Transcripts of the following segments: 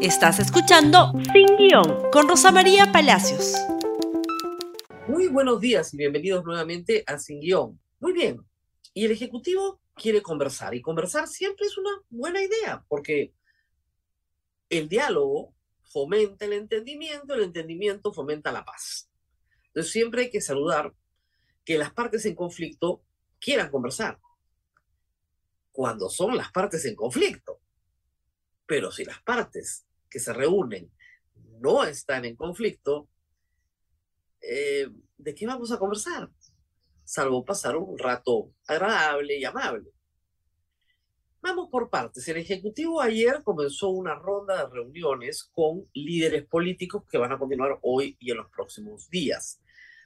Estás escuchando Sin Guión con Rosa María Palacios. Muy buenos días y bienvenidos nuevamente a Sin Guión. Muy bien. Y el Ejecutivo quiere conversar y conversar siempre es una buena idea porque el diálogo fomenta el entendimiento, el entendimiento fomenta la paz. Entonces siempre hay que saludar que las partes en conflicto quieran conversar cuando son las partes en conflicto. Pero si las partes que se reúnen no están en conflicto, eh, ¿de qué vamos a conversar? Salvo pasar un rato agradable y amable. Vamos por partes. El Ejecutivo ayer comenzó una ronda de reuniones con líderes políticos que van a continuar hoy y en los próximos días.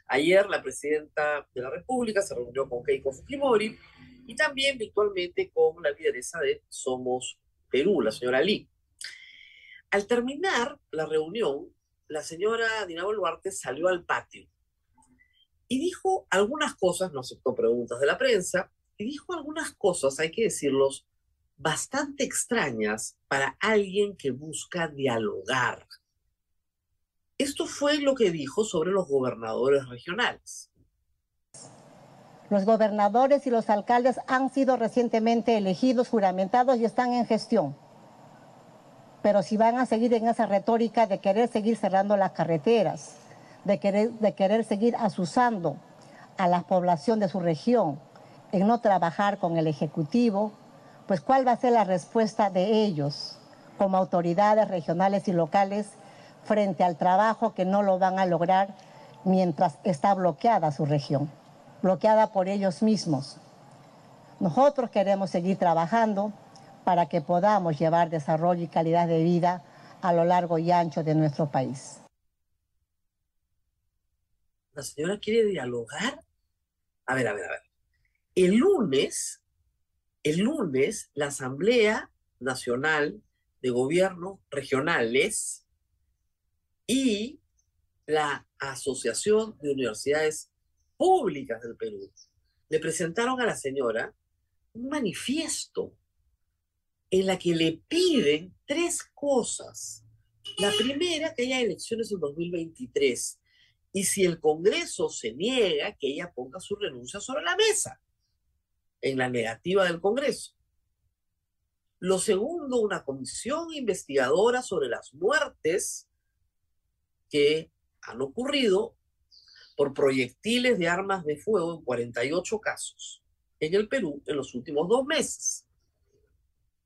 Ayer la presidenta de la República se reunió con Keiko Fujimori y también virtualmente con la lideresa de Somos Perú, la señora Lee. Al terminar la reunión, la señora Dina Boluarte salió al patio y dijo algunas cosas, no aceptó preguntas de la prensa, y dijo algunas cosas, hay que decirlos, bastante extrañas para alguien que busca dialogar. Esto fue lo que dijo sobre los gobernadores regionales. Los gobernadores y los alcaldes han sido recientemente elegidos, juramentados y están en gestión pero si van a seguir en esa retórica de querer seguir cerrando las carreteras, de querer, de querer seguir asusando a la población de su región, en no trabajar con el Ejecutivo, pues cuál va a ser la respuesta de ellos como autoridades regionales y locales frente al trabajo que no lo van a lograr mientras está bloqueada su región, bloqueada por ellos mismos. Nosotros queremos seguir trabajando para que podamos llevar desarrollo y calidad de vida a lo largo y ancho de nuestro país. ¿La señora quiere dialogar? A ver, a ver, a ver. El lunes, el lunes, la Asamblea Nacional de Gobiernos Regionales y la Asociación de Universidades Públicas del Perú le presentaron a la señora un manifiesto en la que le piden tres cosas. La primera, que haya elecciones en 2023. Y si el Congreso se niega, que ella ponga su renuncia sobre la mesa, en la negativa del Congreso. Lo segundo, una comisión investigadora sobre las muertes que han ocurrido por proyectiles de armas de fuego en 48 casos en el Perú en los últimos dos meses.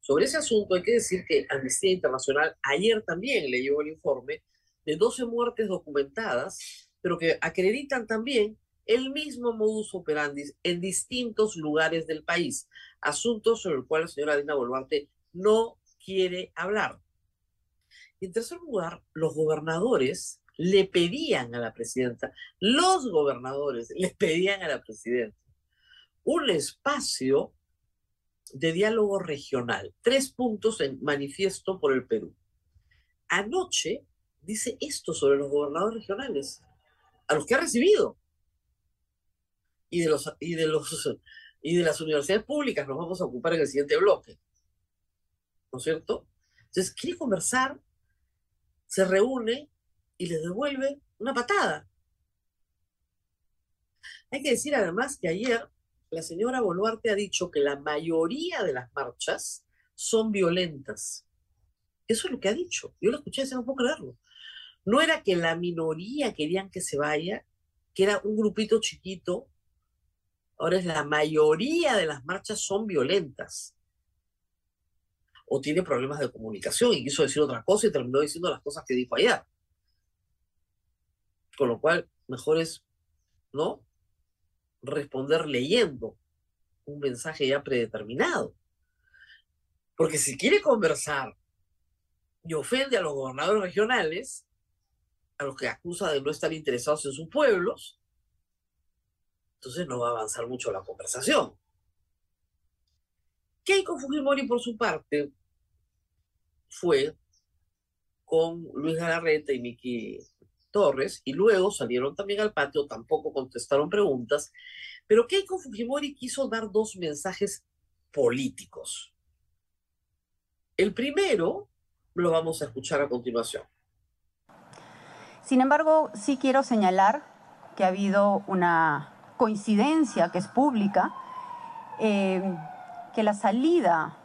Sobre ese asunto hay que decir que Amnistía Internacional ayer también leyó el informe de 12 muertes documentadas, pero que acreditan también el mismo modus operandi en distintos lugares del país, asuntos sobre el cual la señora Dina Boluarte no quiere hablar. Y en tercer lugar, los gobernadores le pedían a la presidenta, los gobernadores le pedían a la presidenta un espacio de diálogo regional. Tres puntos en manifiesto por el Perú. Anoche dice esto sobre los gobernadores regionales, a los que ha recibido. Y de, los, y, de los, y de las universidades públicas nos vamos a ocupar en el siguiente bloque. ¿No es cierto? Entonces, quiere conversar, se reúne y les devuelve una patada. Hay que decir además que ayer la señora Boluarte ha dicho que la mayoría de las marchas son violentas. Eso es lo que ha dicho. Yo lo escuché, no puedo creerlo. No era que la minoría querían que se vaya, que era un grupito chiquito. Ahora es la mayoría de las marchas son violentas. O tiene problemas de comunicación y quiso decir otra cosa y terminó diciendo las cosas que dijo ayer. Con lo cual, mejor es, ¿no? Responder leyendo un mensaje ya predeterminado. Porque si quiere conversar y ofende a los gobernadores regionales, a los que acusa de no estar interesados en sus pueblos, entonces no va a avanzar mucho la conversación. Keiko Fujimori, por su parte, fue con Luis Galarreta y Miki Torres y luego salieron también al patio, tampoco contestaron preguntas, pero Keiko Fujimori quiso dar dos mensajes políticos. El primero lo vamos a escuchar a continuación. Sin embargo, sí quiero señalar que ha habido una coincidencia que es pública, eh, que la salida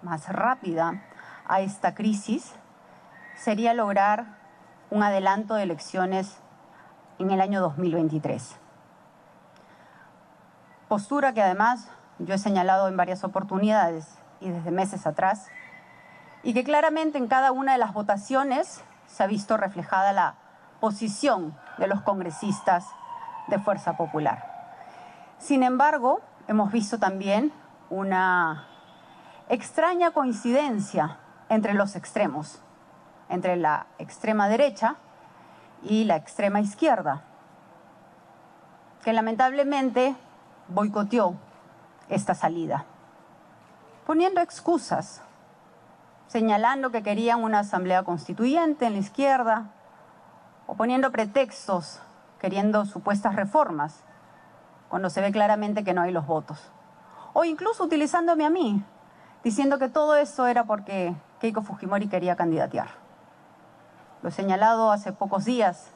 más rápida a esta crisis sería lograr un adelanto de elecciones en el año 2023. Postura que además yo he señalado en varias oportunidades y desde meses atrás, y que claramente en cada una de las votaciones se ha visto reflejada la posición de los congresistas de Fuerza Popular. Sin embargo, hemos visto también una extraña coincidencia entre los extremos, entre la extrema derecha y la extrema izquierda, que lamentablemente boicoteó esta salida, poniendo excusas, señalando que querían una asamblea constituyente en la izquierda, o poniendo pretextos, queriendo supuestas reformas, cuando se ve claramente que no hay los votos. O incluso utilizándome a mí, diciendo que todo eso era porque Keiko Fujimori quería candidatear. Lo he señalado hace pocos días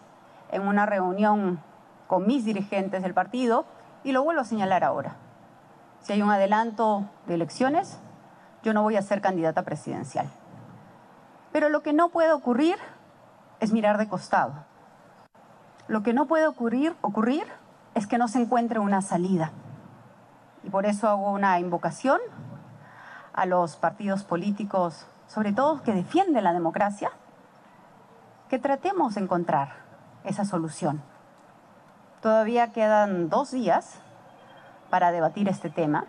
en una reunión con mis dirigentes del partido y lo vuelvo a señalar ahora. Si hay un adelanto de elecciones, yo no voy a ser candidata presidencial. Pero lo que no puede ocurrir es mirar de costado. Lo que no puede ocurrir, ocurrir es que no se encuentre una salida. Y por eso hago una invocación a los partidos políticos, sobre todo que defienden la democracia, que tratemos de encontrar esa solución. Todavía quedan dos días para debatir este tema.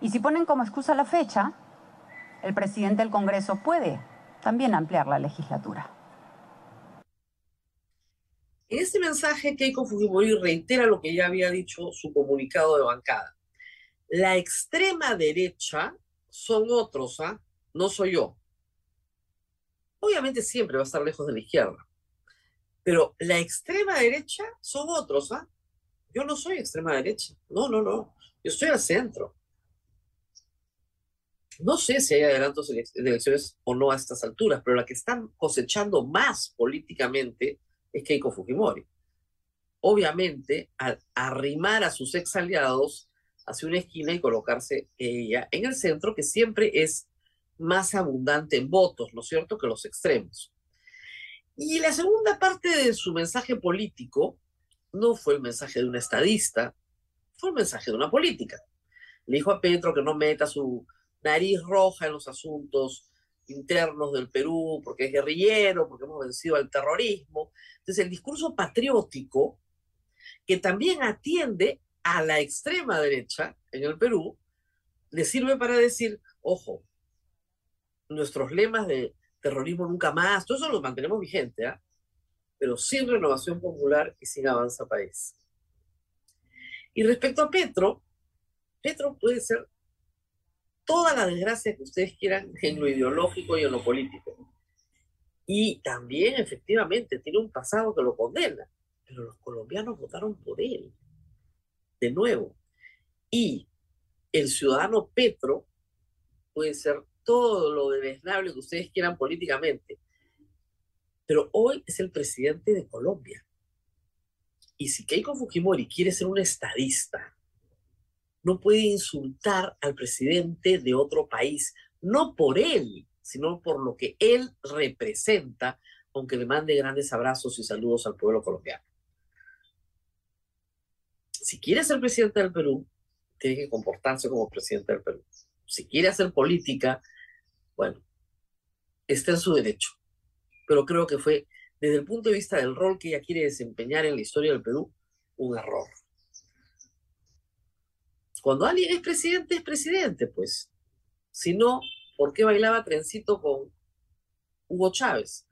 Y si ponen como excusa la fecha, el presidente del Congreso puede también ampliar la legislatura. En este mensaje, Keiko Fujimori reitera lo que ya había dicho su comunicado de bancada. La extrema derecha son otros, ¿ah? No soy yo. Obviamente siempre va a estar lejos de la izquierda. Pero la extrema derecha son otros, ¿ah? Yo no soy extrema derecha. No, no, no. Yo estoy al centro. No sé si hay adelantos de elecciones o no a estas alturas, pero la que están cosechando más políticamente es Keiko Fujimori. Obviamente, al arrimar a sus ex aliados hacia una esquina y colocarse ella en el centro, que siempre es más abundante en votos, ¿no es cierto?, que los extremos. Y la segunda parte de su mensaje político no fue el mensaje de una estadista, fue el mensaje de una política. Le dijo a Petro que no meta su nariz roja en los asuntos internos del Perú, porque es guerrillero, porque hemos vencido al terrorismo. Entonces, el discurso patriótico, que también atiende a la extrema derecha en el Perú, le sirve para decir, ojo, nuestros lemas de terrorismo nunca más, todo eso lo mantenemos vigente, ¿ah? pero sin renovación popular y sin avanza país. Y respecto a Petro, Petro puede ser toda la desgracia que ustedes quieran en lo ideológico y en lo político. Y también, efectivamente, tiene un pasado que lo condena, pero los colombianos votaron por él, de nuevo. Y el ciudadano Petro puede ser todo lo desnable que ustedes quieran políticamente, pero hoy es el presidente de Colombia. Y si Keiko Fujimori quiere ser un estadista, no puede insultar al presidente de otro país, no por él, sino por lo que él representa, aunque le mande grandes abrazos y saludos al pueblo colombiano. Si quiere ser presidente del Perú, tiene que comportarse como presidente del Perú. Si quiere hacer política, bueno, está en su derecho. Pero creo que fue, desde el punto de vista del rol que ella quiere desempeñar en la historia del Perú, un error. Cuando alguien es presidente, es presidente, pues. Si no, ¿por qué bailaba trencito con Hugo Chávez?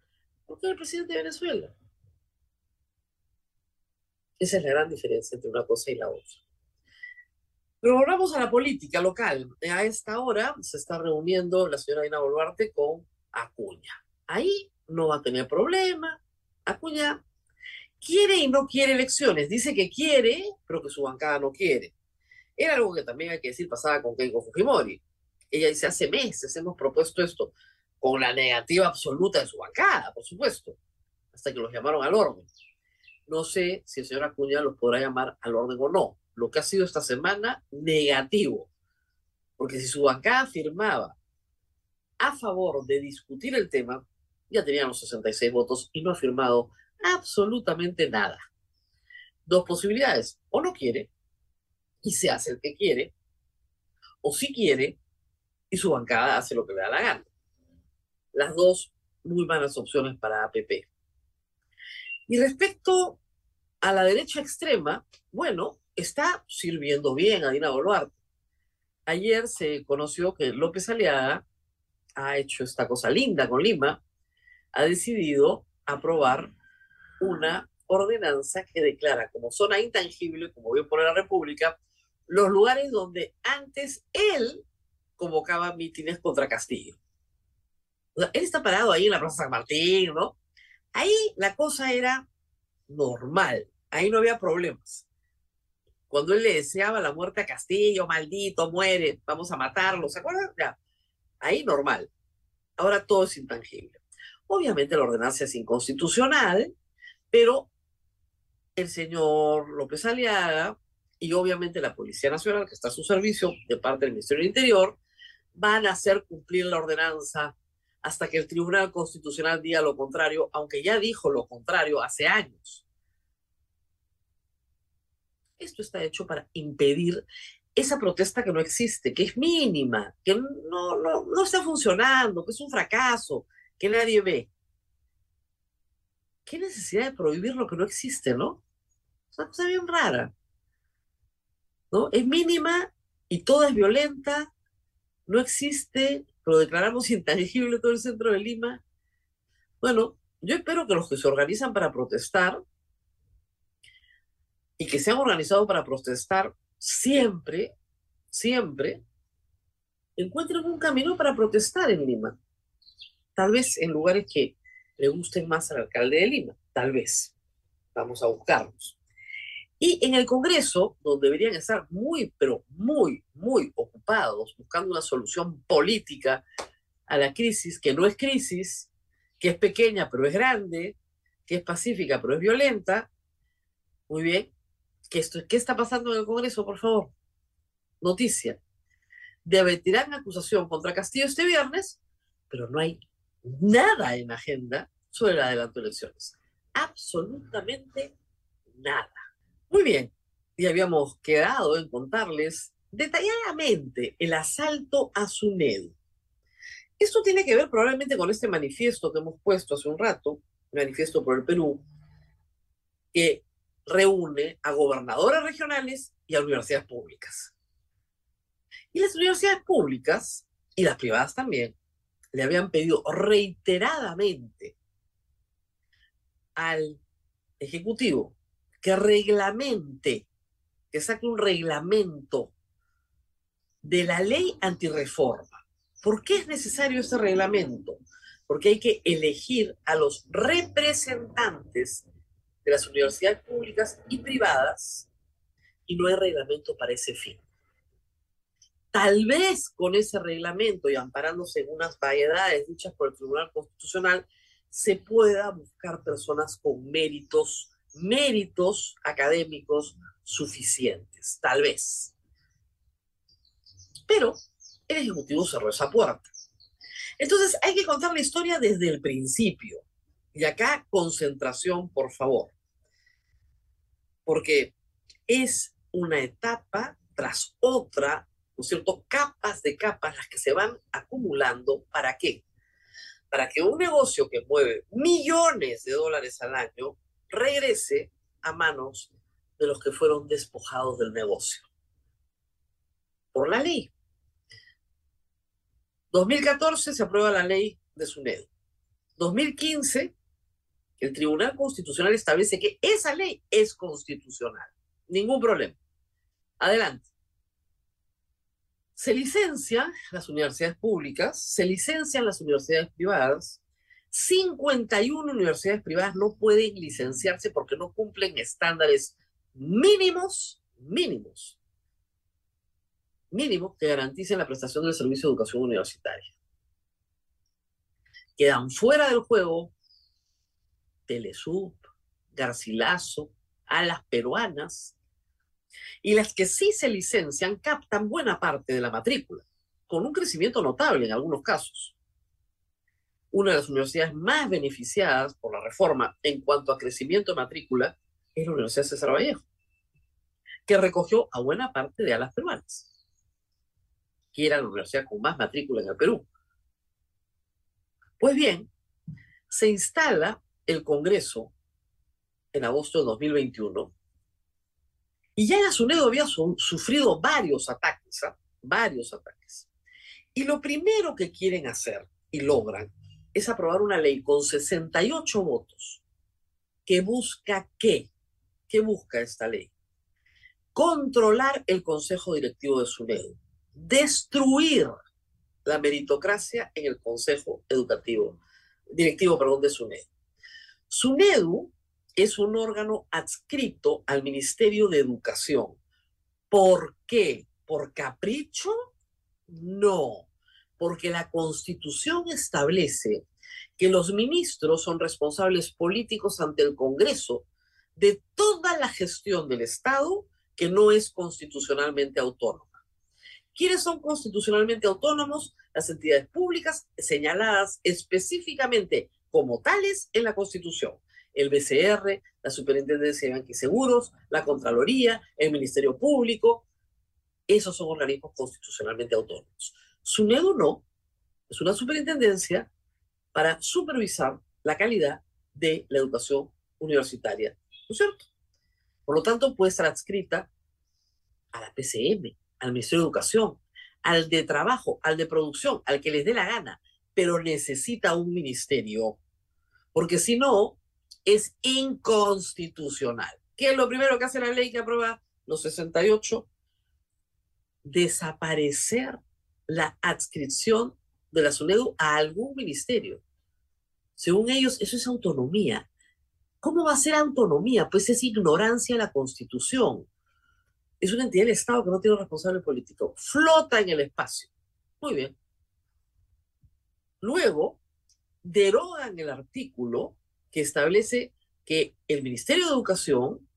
Porque era el presidente de Venezuela. Esa es la gran diferencia entre una cosa y la otra. Pero volvamos a la política local. A esta hora se está reuniendo la señora Dina Boluarte con Acuña. Ahí no va a tener problema. Acuña quiere y no quiere elecciones. Dice que quiere, pero que su bancada no quiere. Era algo que también hay que decir pasaba con Keiko Fujimori. Ella dice, hace meses hemos propuesto esto. con la negativa absoluta de su bancada, por supuesto, hasta que los llamaron al orden. No sé si el señor Acuña los podrá llamar al orden o no. Lo que ha sido esta semana, negativo. Porque si su bancada firmaba a favor de discutir el tema, ya tenían los 66 votos y no ha firmado absolutamente nada. Dos posibilidades. O no quiere y se hace el que quiere, o si quiere y su bancada hace lo que le da la gana. Las dos muy malas opciones para APP. Y respecto a la derecha extrema, bueno, está sirviendo bien a Dina Boluarte. Ayer se conoció que López Aliaga ha hecho esta cosa linda con Lima, ha decidido aprobar una ordenanza que declara como zona intangible, como vio por la República, los lugares donde antes él convocaba mítines contra Castillo. él está parado ahí en la Plaza San Martín, ¿no? Ahí la cosa era normal, ahí no había problemas. Cuando él le deseaba la muerte a Castillo, maldito, muere, vamos a matarlo, ¿se acuerdan? Ya, ahí normal. Ahora todo es intangible. Obviamente la ordenanza es inconstitucional, pero el señor López Aliaga y obviamente la Policía Nacional, que está a su servicio de parte del Ministerio del Interior, van a hacer cumplir la ordenanza hasta que el Tribunal Constitucional diga lo contrario, aunque ya dijo lo contrario hace años. Esto está hecho para impedir esa protesta que no existe, que es mínima, que no, no, no está funcionando, que es un fracaso, que nadie ve. ¿Qué necesidad de prohibir lo que no existe, no? Es una cosa bien rara. ¿No? Es mínima y toda es violenta, no existe, lo declaramos intangible todo el centro de Lima. Bueno, yo espero que los que se organizan para protestar y que se han organizado para protestar siempre, siempre encuentren un camino para protestar en Lima. Tal vez en lugares que le gusten más al alcalde de Lima, tal vez. Vamos a buscarlos. Y en el Congreso, donde deberían estar muy, pero muy, muy ocupados buscando una solución política a la crisis, que no es crisis, que es pequeña pero es grande, que es pacífica pero es violenta. Muy bien. ¿Qué, esto, ¿Qué está pasando en el Congreso, por favor? Noticia. Debatirán acusación contra Castillo este viernes, pero no hay nada en agenda sobre el adelanto de elecciones. Absolutamente nada. Muy bien, y habíamos quedado en contarles detalladamente el asalto a SUNED. Esto tiene que ver probablemente con este manifiesto que hemos puesto hace un rato, manifiesto por el Perú, que reúne a gobernadores regionales y a universidades públicas. Y las universidades públicas, y las privadas también, le habían pedido reiteradamente al Ejecutivo que reglamente, que saque un reglamento de la ley antirreforma. ¿Por qué es necesario ese reglamento? Porque hay que elegir a los representantes de las universidades públicas y privadas y no hay reglamento para ese fin. Tal vez con ese reglamento y amparándose en unas variedades dichas por el Tribunal Constitucional, se pueda buscar personas con méritos méritos académicos suficientes, tal vez. Pero el Ejecutivo cerró esa puerta. Entonces hay que contar la historia desde el principio. Y acá concentración, por favor. Porque es una etapa tras otra, ¿no es cierto? Capas de capas las que se van acumulando. ¿Para qué? Para que un negocio que mueve millones de dólares al año regrese a manos de los que fueron despojados del negocio. Por la ley. 2014 se aprueba la ley de SUNED. 2015, el Tribunal Constitucional establece que esa ley es constitucional. Ningún problema. Adelante. Se licencian las universidades públicas, se licencian las universidades privadas, 51 universidades privadas no pueden licenciarse porque no cumplen estándares mínimos, mínimos, mínimos que garanticen la prestación del servicio de educación universitaria. Quedan fuera del juego Telesub, Garcilaso, Alas Peruanas, y las que sí se licencian captan buena parte de la matrícula, con un crecimiento notable en algunos casos. Una de las universidades más beneficiadas por la reforma en cuanto a crecimiento de matrícula es la Universidad César Vallejo, que recogió a buena parte de alas peruanas, que era la universidad con más matrícula en el Perú. Pues bien, se instala el Congreso en agosto de 2021 y ya la SUNEDO había sufrido varios ataques, ¿ah? varios ataques. Y lo primero que quieren hacer y logran es aprobar una ley con 68 votos que busca qué? ¿Qué busca esta ley? Controlar el Consejo Directivo de SUNEDO, destruir la meritocracia en el Consejo Educativo, Directivo perdón, de SUNEDO. SUNEDU es un órgano adscrito al Ministerio de Educación. ¿Por qué? ¿Por capricho? No, porque la Constitución establece que los ministros son responsables políticos ante el Congreso de toda la gestión del Estado que no es constitucionalmente autónoma. ¿Quiénes son constitucionalmente autónomos? Las entidades públicas señaladas específicamente como tales en la Constitución. El BCR, la Superintendencia de Banque y Seguros, la Contraloría, el Ministerio Público. Esos son organismos constitucionalmente autónomos. SUNEDU no, es una superintendencia para supervisar la calidad de la educación universitaria, ¿no es cierto? Por lo tanto, puede estar adscrita a la PCM, al Ministerio de Educación, al de Trabajo, al de Producción, al que les dé la gana, pero necesita un ministerio, porque si no, es inconstitucional. ¿Qué es lo primero que hace la ley que aprueba los 68? Desaparecer la adscripción de la SUNEDU a algún ministerio. Según ellos, eso es autonomía. ¿Cómo va a ser autonomía? Pues es ignorancia de la Constitución. Es una entidad del Estado que no tiene responsable político. Flota en el espacio. Muy bien. Luego, derogan el artículo que establece que el Ministerio de Educación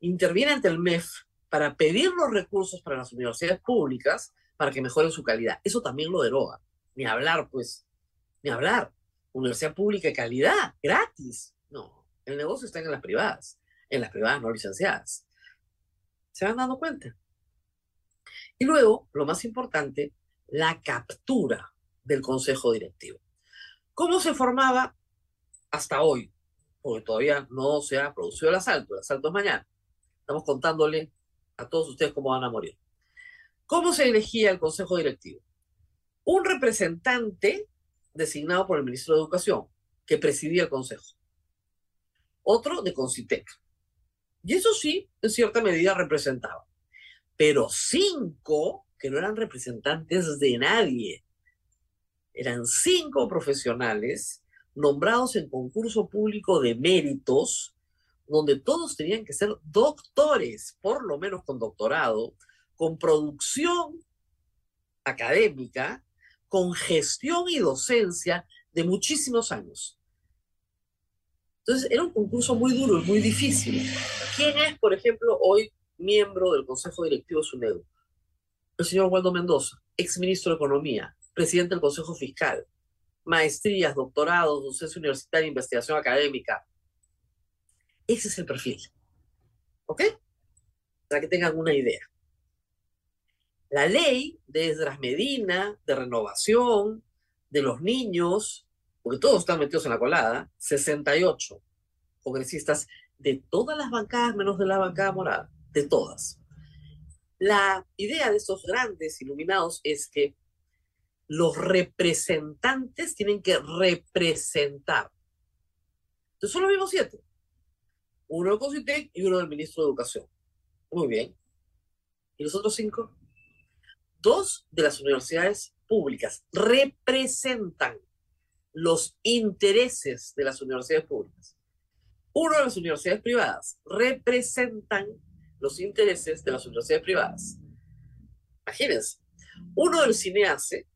interviene ante el MEF para pedir los recursos para las universidades públicas para que mejoren su calidad. Eso también lo deroga. Ni hablar, pues, ni hablar. Universidad pública de calidad, gratis. No, el negocio está en las privadas, en las privadas no licenciadas. ¿Se van dando cuenta? Y luego, lo más importante, la captura del consejo directivo. ¿Cómo se formaba hasta hoy? Porque todavía no se ha producido el asalto, el asalto es mañana. Estamos contándole a todos ustedes cómo van a morir. ¿Cómo se elegía el consejo directivo? Un representante designado por el ministro de Educación, que presidía el consejo. Otro de Concitec. Y eso sí, en cierta medida representaba. Pero cinco que no eran representantes de nadie. Eran cinco profesionales nombrados en concurso público de méritos, donde todos tenían que ser doctores, por lo menos con doctorado, con producción académica, con gestión y docencia de muchísimos años. Entonces, era un concurso muy duro y muy difícil. ¿Quién es, por ejemplo, hoy miembro del Consejo Directivo SUNEDU? El señor Waldo Mendoza, exministro de Economía, presidente del Consejo Fiscal, maestrías, doctorados, docencia universitaria, investigación académica. Ese es el perfil. ¿Ok? Para que tengan una idea. La ley de Esdras Medina, de renovación, de los niños, porque todos están metidos en la colada, 68 congresistas de todas las bancadas, menos de la bancada morada, de todas. La idea de estos grandes iluminados es que los representantes tienen que representar. Entonces son los mismos siete. Uno del CONCITEC y uno del ministro de Educación. Muy bien. ¿Y los otros cinco? dos de las universidades públicas representan los intereses de las universidades públicas. Uno de las universidades privadas representan los intereses de las universidades privadas. Imagínense, uno del CINEACE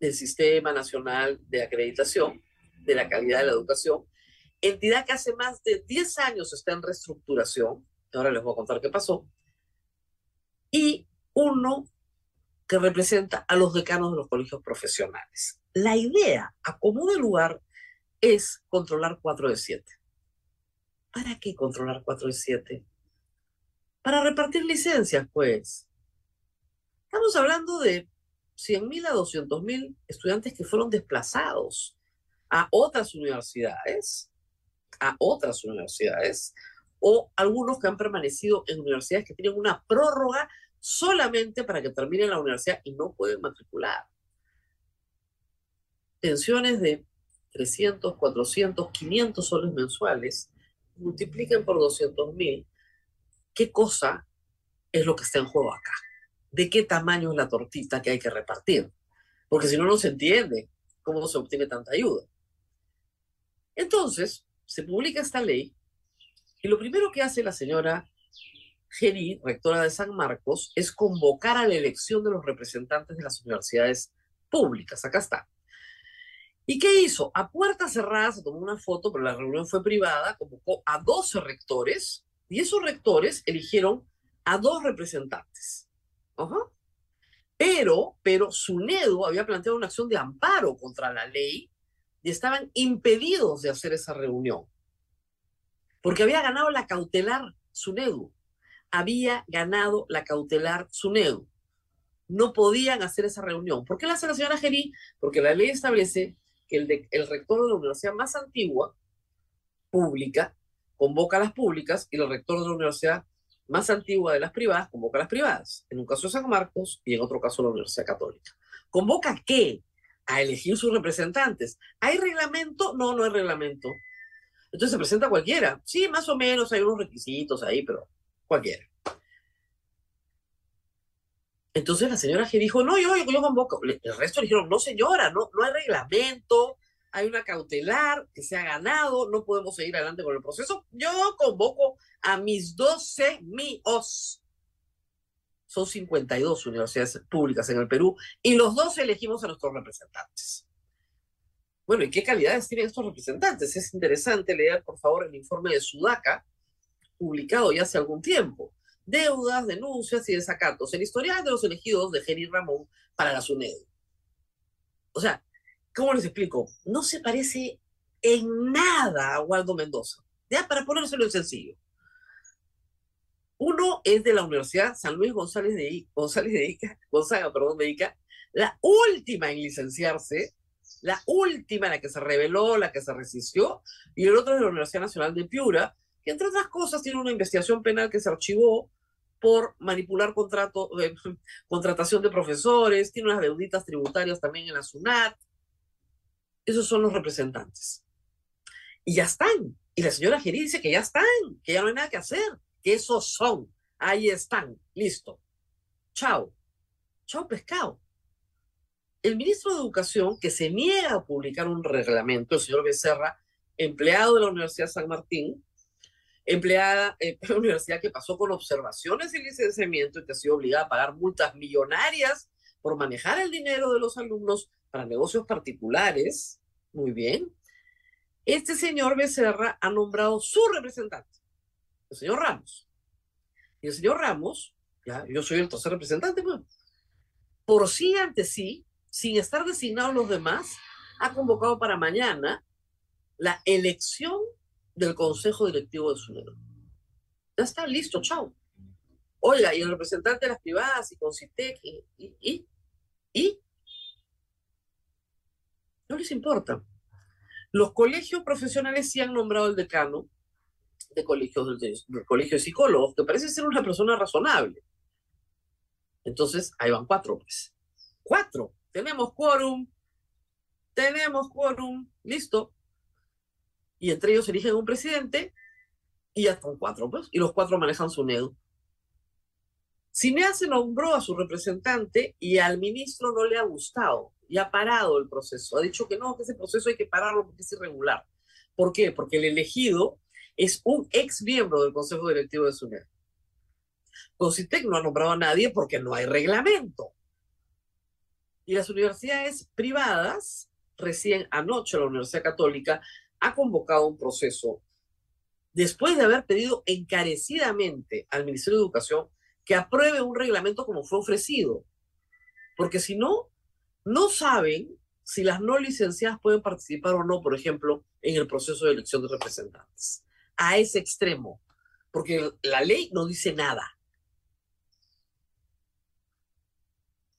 del Sistema Nacional de Acreditación de la Calidad de la Educación, entidad que hace más de 10 años está en reestructuración, ahora les voy a contar qué pasó, y uno que representa a los decanos de los colegios profesionales. La idea, a como de lugar, es controlar 4 de 7. ¿Para qué controlar 4 de 7? Para repartir licencias, pues. Estamos hablando de 100.000 a 200.000 estudiantes que fueron desplazados a otras universidades, a otras universidades, o algunos que han permanecido en universidades que tienen una prórroga solamente para que terminen la universidad y no pueden matricular. Pensiones de 300, 400, 500 soles mensuales, multipliquen por 200 mil, ¿qué cosa es lo que está en juego acá? ¿De qué tamaño es la tortita que hay que repartir? Porque si no, no se entiende cómo se obtiene tanta ayuda. Entonces, se publica esta ley y lo primero que hace la señora Geri, rectora de San Marcos, es convocar a la elección de los representantes de las universidades públicas. Acá está. ¿Y qué hizo? A puerta cerrada se tomó una foto, pero la reunión fue privada, convocó a 12 rectores y esos rectores eligieron a dos representantes. Pero, pero SUNEDO había planteado una acción de amparo contra la ley y estaban impedidos de hacer esa reunión. Porque había ganado la cautelar SUNEDU. Había ganado la cautelar SUNEDU. No podían hacer esa reunión. ¿Por qué la hace la señora Gerí? Porque la ley establece que el, el rector de la universidad más antigua, pública, convoca a las públicas y el rector de la universidad más antigua de las privadas convoca a las privadas. En un caso San Marcos y en otro caso la Universidad Católica. ¿Convoca qué? A elegir sus representantes. ¿Hay reglamento? No, no hay reglamento. Entonces se presenta cualquiera. Sí, más o menos hay unos requisitos ahí, pero cualquiera. Entonces la señora G dijo, no, yo, yo convoco. El resto dijeron, no señora, no, no hay reglamento, hay una cautelar que se ha ganado, no podemos seguir adelante con el proceso. Yo convoco a mis 12 míos. Son 52 universidades públicas en el Perú y los 12 elegimos a nuestros representantes. Bueno, ¿y qué calidades tienen estos representantes? Es interesante leer, por favor, el informe de Sudaca, publicado ya hace algún tiempo deudas, denuncias y desacatos. El historial de los elegidos de Jerry Ramón para la SUNED. O sea, ¿cómo les explico? No se parece en nada a Waldo Mendoza. Ya, para ponérselo en sencillo. Uno es de la Universidad San Luis González de, González de Ica, Gonzaga, perdón, de Ica, la última en licenciarse, la última la que se reveló, la que se resistió, y el otro es de la Universidad Nacional de Piura, que entre otras cosas tiene una investigación penal que se archivó por manipular contrato, eh, contratación de profesores, tiene unas deuditas tributarias también en la SUNAT. Esos son los representantes. Y ya están. Y la señora Geri dice que ya están, que ya no hay nada que hacer, que esos son. Ahí están. Listo. Chao. Chao pescado. El ministro de Educación, que se niega a publicar un reglamento, el señor Becerra, empleado de la Universidad San Martín, empleada en una universidad que pasó con observaciones y licenciamiento y que ha sido obligada a pagar multas millonarias por manejar el dinero de los alumnos para negocios particulares. Muy bien. Este señor Becerra ha nombrado su representante, el señor Ramos. Y el señor Ramos, ya, yo soy el tercer representante, pues, por sí ante sí, sin estar designados los demás, ha convocado para mañana la elección del Consejo Directivo de SUNEDO. Ya está, listo, chao. Oiga, y el representante de las privadas y Concitec y, y, y, no les importa. Los colegios profesionales sí han nombrado el decano de colegios del, colegio de psicólogos, que parece ser una persona razonable. Entonces, ahí van cuatro, pues. Cuatro. Tenemos quórum. Tenemos quórum. Listo y entre ellos eligen un presidente y ya están cuatro, pues, y los cuatro manejan su NEDU. Cinea se nombró a su representante y al ministro no le ha gustado y ha parado el proceso. Ha dicho que no, que ese proceso hay que pararlo porque es irregular. ¿Por qué? Porque el elegido es un ex miembro del Consejo Directivo de SUNED. Concitec no ha nombrado a nadie porque no hay reglamento. Y las universidades privadas, recién anoche la Universidad Católica ha convocado un proceso después de haber pedido encarecidamente al Ministerio de Educación que apruebe un reglamento como fue ofrecido. Porque si no, no saben si las no licenciadas pueden participar o no, por ejemplo, en el proceso de elección de representantes. A ese extremo, porque la ley no dice nada.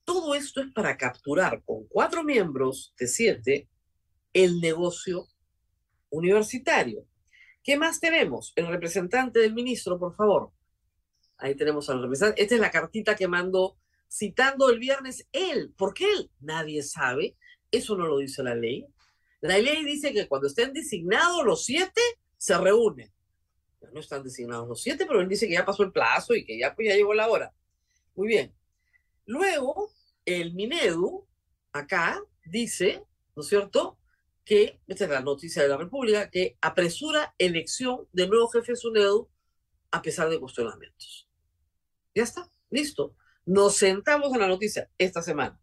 Todo esto es para capturar con cuatro miembros de siete el negocio universitario. ¿Qué más tenemos? El representante del ministro, por favor. Ahí tenemos al representante. Esta es la cartita que mandó citando el viernes él. ¿Por qué él? Nadie sabe. Eso no lo dice la ley. La ley dice que cuando estén designados los siete, se reúnen. no están designados los siete, pero él dice que ya pasó el plazo y que ya, pues, ya llegó la hora. Muy bien. Luego, el Minedu, acá, dice, ¿no es cierto?, que, esta es la noticia de la República, que apresura elección de nuevo jefe de SUNEDU a pesar de cuestionamientos. Ya está, listo. Nos sentamos en la noticia esta semana.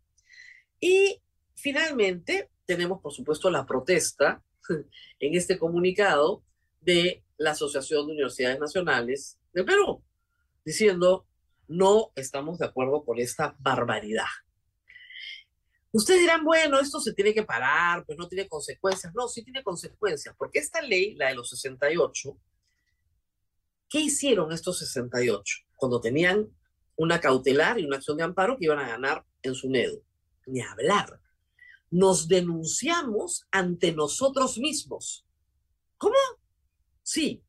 Y finalmente tenemos, por supuesto, la protesta en este comunicado de la Asociación de Universidades Nacionales de Perú, diciendo, no estamos de acuerdo con esta barbaridad. Ustedes dirán, bueno, esto se tiene que parar, pues no tiene consecuencias. No, sí tiene consecuencias, porque esta ley, la de los 68, ¿qué hicieron estos 68? Cuando tenían una cautelar y una acción de amparo que iban a ganar en su NEDO. Ni hablar. Nos denunciamos ante nosotros mismos. ¿Cómo? Sí.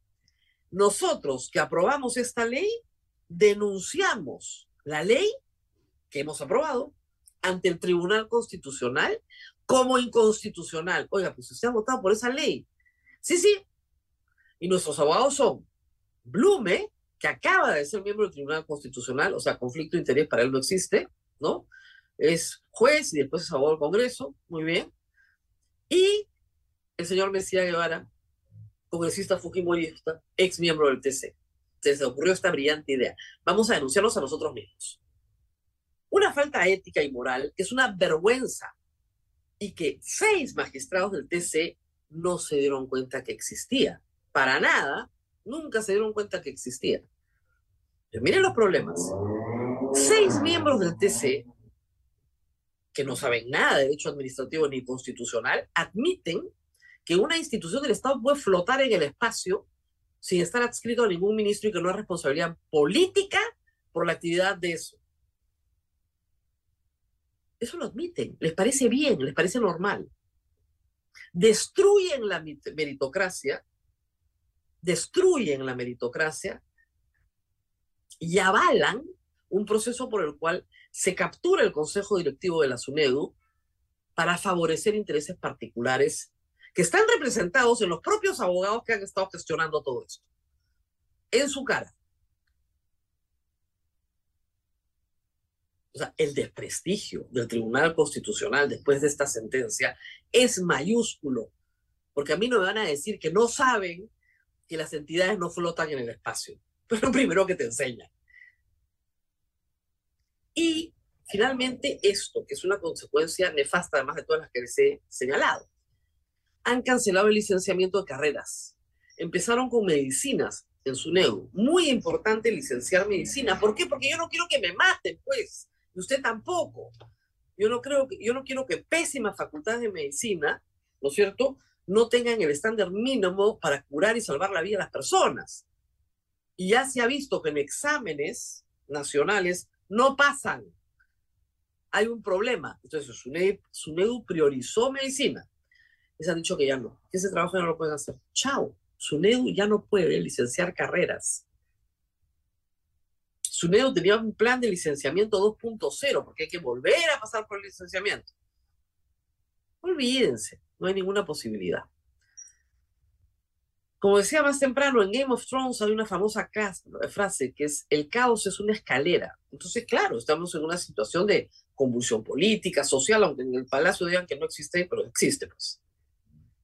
Nosotros que aprobamos esta ley, denunciamos la ley que hemos aprobado ante el Tribunal Constitucional como inconstitucional. Oiga, pues usted ha votado por esa ley. Sí, sí. Y nuestros abogados son Blume, que acaba de ser miembro del Tribunal Constitucional, o sea, conflicto de interés para él no existe, ¿no? Es juez y después es abogado del Congreso, muy bien. Y el señor Mesía Guevara, congresista fujimorista, ex miembro del TC. Se les ocurrió esta brillante idea. Vamos a denunciarnos a nosotros mismos una falta ética y moral que es una vergüenza y que seis magistrados del TC no se dieron cuenta que existía. Para nada, nunca se dieron cuenta que existía. Pero miren los problemas. Seis miembros del TC, que no saben nada de derecho administrativo ni constitucional, admiten que una institución del Estado puede flotar en el espacio sin estar adscrito a ningún ministro y que no es responsabilidad política por la actividad de eso. Eso lo admiten, les parece bien, les parece normal. Destruyen la meritocracia, destruyen la meritocracia y avalan un proceso por el cual se captura el Consejo Directivo de la SUNEDU para favorecer intereses particulares que están representados en los propios abogados que han estado gestionando todo esto. En su cara. o sea, el desprestigio del Tribunal Constitucional después de esta sentencia es mayúsculo, porque a mí no me van a decir que no saben que las entidades no flotan en el espacio, pero lo primero que te enseñan. Y finalmente esto, que es una consecuencia nefasta además de todas las que les he señalado, han cancelado el licenciamiento de carreras. Empezaron con medicinas en su NEU. Muy importante licenciar medicina. ¿Por qué? Porque yo no quiero que me maten, pues usted tampoco. Yo no creo que, yo no quiero que pésimas facultades de medicina, ¿no es cierto?, no tengan el estándar mínimo para curar y salvar la vida de las personas. Y ya se ha visto que en exámenes nacionales no pasan. Hay un problema. Entonces, SUNEDU, priorizó medicina. Les han dicho que ya no, que ese trabajo ya no lo pueden hacer. Chao. SUNEDU ya no puede licenciar carreras. SUNEDU tenía un plan de licenciamiento 2.0, porque hay que volver a pasar por el licenciamiento. Olvídense, no hay ninguna posibilidad. Como decía más temprano, en Game of Thrones hay una famosa frase que es, el caos es una escalera. Entonces, claro, estamos en una situación de convulsión política, social, aunque en el palacio digan que no existe, pero existe, pues.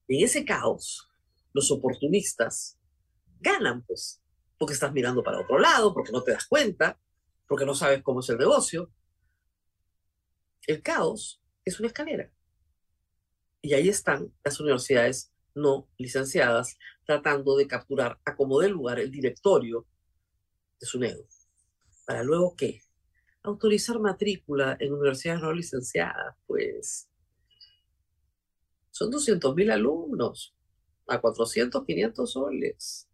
En ese caos, los oportunistas ganan, pues porque estás mirando para otro lado, porque no te das cuenta, porque no sabes cómo es el negocio. El caos es una escalera. Y ahí están las universidades no licenciadas tratando de capturar a como de lugar el directorio de SUNEDO. ¿Para luego qué? Autorizar matrícula en universidades no licenciadas, pues son 200 mil alumnos a 400, 500 soles.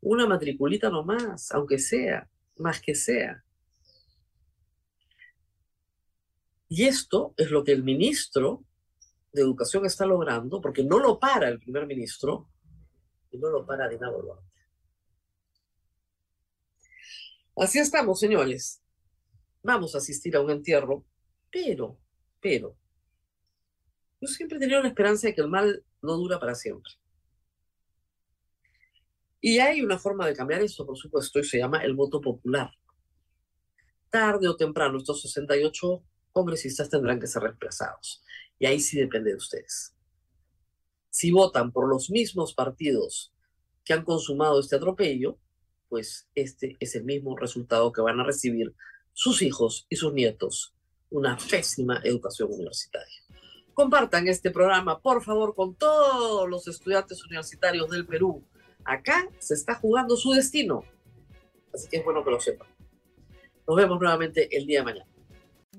Una matriculita nomás, aunque sea, más que sea. Y esto es lo que el ministro de Educación está logrando, porque no lo para el primer ministro y no lo para Dina Boluarte. Así estamos, señores. Vamos a asistir a un entierro, pero, pero, yo siempre he tenido la esperanza de que el mal no dura para siempre. Y hay una forma de cambiar eso, por supuesto, y se llama el voto popular. Tarde o temprano, estos 68 congresistas tendrán que ser reemplazados. Y ahí sí depende de ustedes. Si votan por los mismos partidos que han consumado este atropello, pues este es el mismo resultado que van a recibir sus hijos y sus nietos, una pésima educación universitaria. Compartan este programa, por favor, con todos los estudiantes universitarios del Perú. Acá se está jugando su destino. Así que es bueno que lo sepan. Nos vemos nuevamente el día de mañana.